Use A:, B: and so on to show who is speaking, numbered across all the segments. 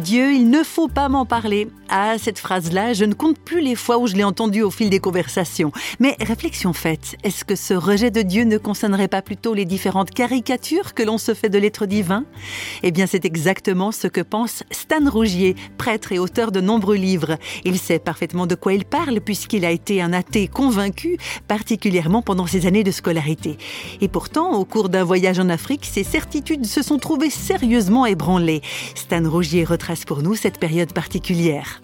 A: Dieu, il ne faut pas m'en parler. Ah, cette phrase-là, je ne compte plus les fois où je l'ai entendue au fil des conversations. Mais réflexion faite, est-ce que ce rejet de Dieu ne concernerait pas plutôt les différentes caricatures que l'on se fait de l'être divin? Eh bien, c'est exactement ce que pense Stan Rougier, prêtre et auteur de nombreux livres. Il sait parfaitement de quoi il parle puisqu'il a été un athée convaincu, particulièrement pendant ses années de scolarité. Et pourtant, au cours d'un voyage en Afrique, ses certitudes se sont trouvées sérieusement ébranlées. Stan Rougier retrace pour nous cette période particulière.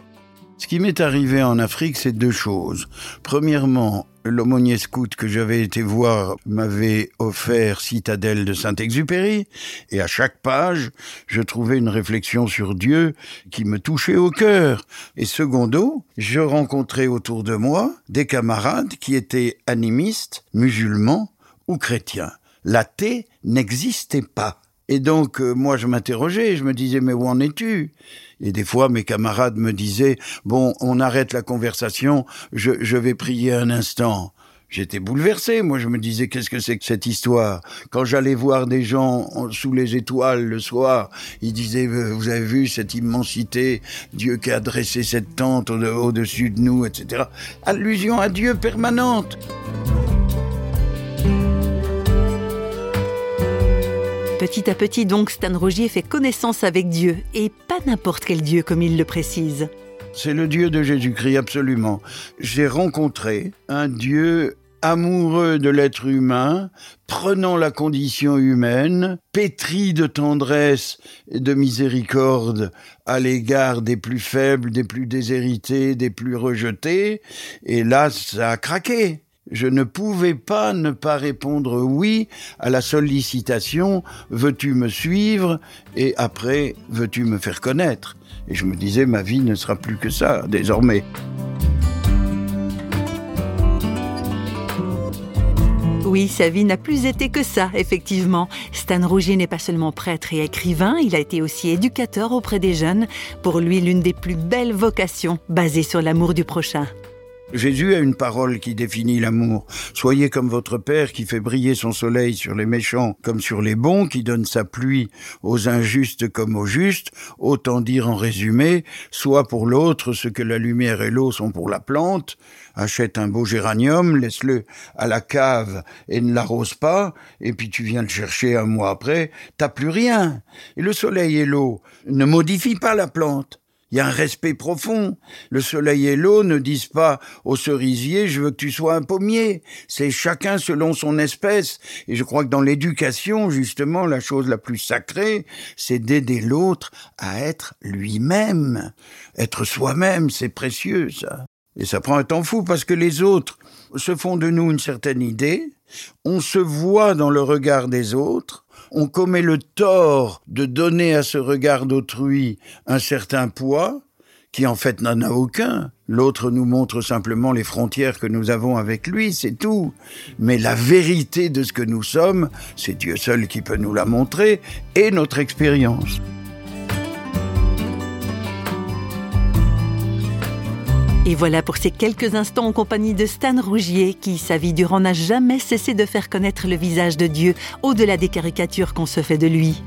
B: Ce qui m'est arrivé en Afrique, c'est deux choses. Premièrement, l'aumônier scout que j'avais été voir m'avait offert Citadelle de Saint-Exupéry, et à chaque page, je trouvais une réflexion sur Dieu qui me touchait au cœur. Et secondo, je rencontrais autour de moi des camarades qui étaient animistes, musulmans ou chrétiens. L'athée n'existait pas. Et donc, euh, moi, je m'interrogeais, je me disais, mais où en es-tu? Et des fois, mes camarades me disaient, bon, on arrête la conversation, je, je vais prier un instant. J'étais bouleversé, moi je me disais qu'est-ce que c'est que cette histoire? Quand j'allais voir des gens sous les étoiles le soir, ils disaient vous avez vu cette immensité, Dieu qui a dressé cette tente au-dessus de nous, etc. Allusion à Dieu permanente.
A: Petit à petit donc, Stan Rogier fait connaissance avec Dieu, et pas n'importe quel Dieu comme il le précise.
B: C'est le Dieu de Jésus-Christ, absolument. J'ai rencontré un Dieu amoureux de l'être humain, prenant la condition humaine, pétri de tendresse et de miséricorde à l'égard des plus faibles, des plus déshérités, des plus rejetés, et là, ça a craqué je ne pouvais pas ne pas répondre oui à la sollicitation veux-tu me suivre et après veux-tu me faire connaître? Et je me disais ma vie ne sera plus que ça désormais
A: Oui, sa vie n'a plus été que ça, effectivement. Stan Rougier n'est pas seulement prêtre et écrivain, il a été aussi éducateur auprès des jeunes. Pour lui, l'une des plus belles vocations, basée sur l'amour du prochain.
B: Jésus a une parole qui définit l'amour. Soyez comme votre Père qui fait briller son soleil sur les méchants comme sur les bons, qui donne sa pluie aux injustes comme aux justes. Autant dire en résumé, soit pour l'autre ce que la lumière et l'eau sont pour la plante. Achète un beau géranium, laisse-le à la cave et ne l'arrose pas, et puis tu viens le chercher un mois après, t'as plus rien. Et le soleil et l'eau ne modifient pas la plante. Il y a un respect profond. Le soleil et l'eau ne disent pas au cerisier je veux que tu sois un pommier. C'est chacun selon son espèce. Et je crois que dans l'éducation, justement, la chose la plus sacrée, c'est d'aider l'autre à être lui-même. Être soi-même, c'est précieux, ça. Et ça prend un temps fou parce que les autres se font de nous une certaine idée. On se voit dans le regard des autres on commet le tort de donner à ce regard d'autrui un certain poids, qui en fait n'en a aucun. L'autre nous montre simplement les frontières que nous avons avec lui, c'est tout. Mais la vérité de ce que nous sommes, c'est Dieu seul qui peut nous la montrer, et notre expérience.
A: Et voilà pour ces quelques instants en compagnie de Stan Rougier, qui, sa vie durant, n'a jamais cessé de faire connaître le visage de Dieu, au-delà des caricatures qu'on se fait de lui.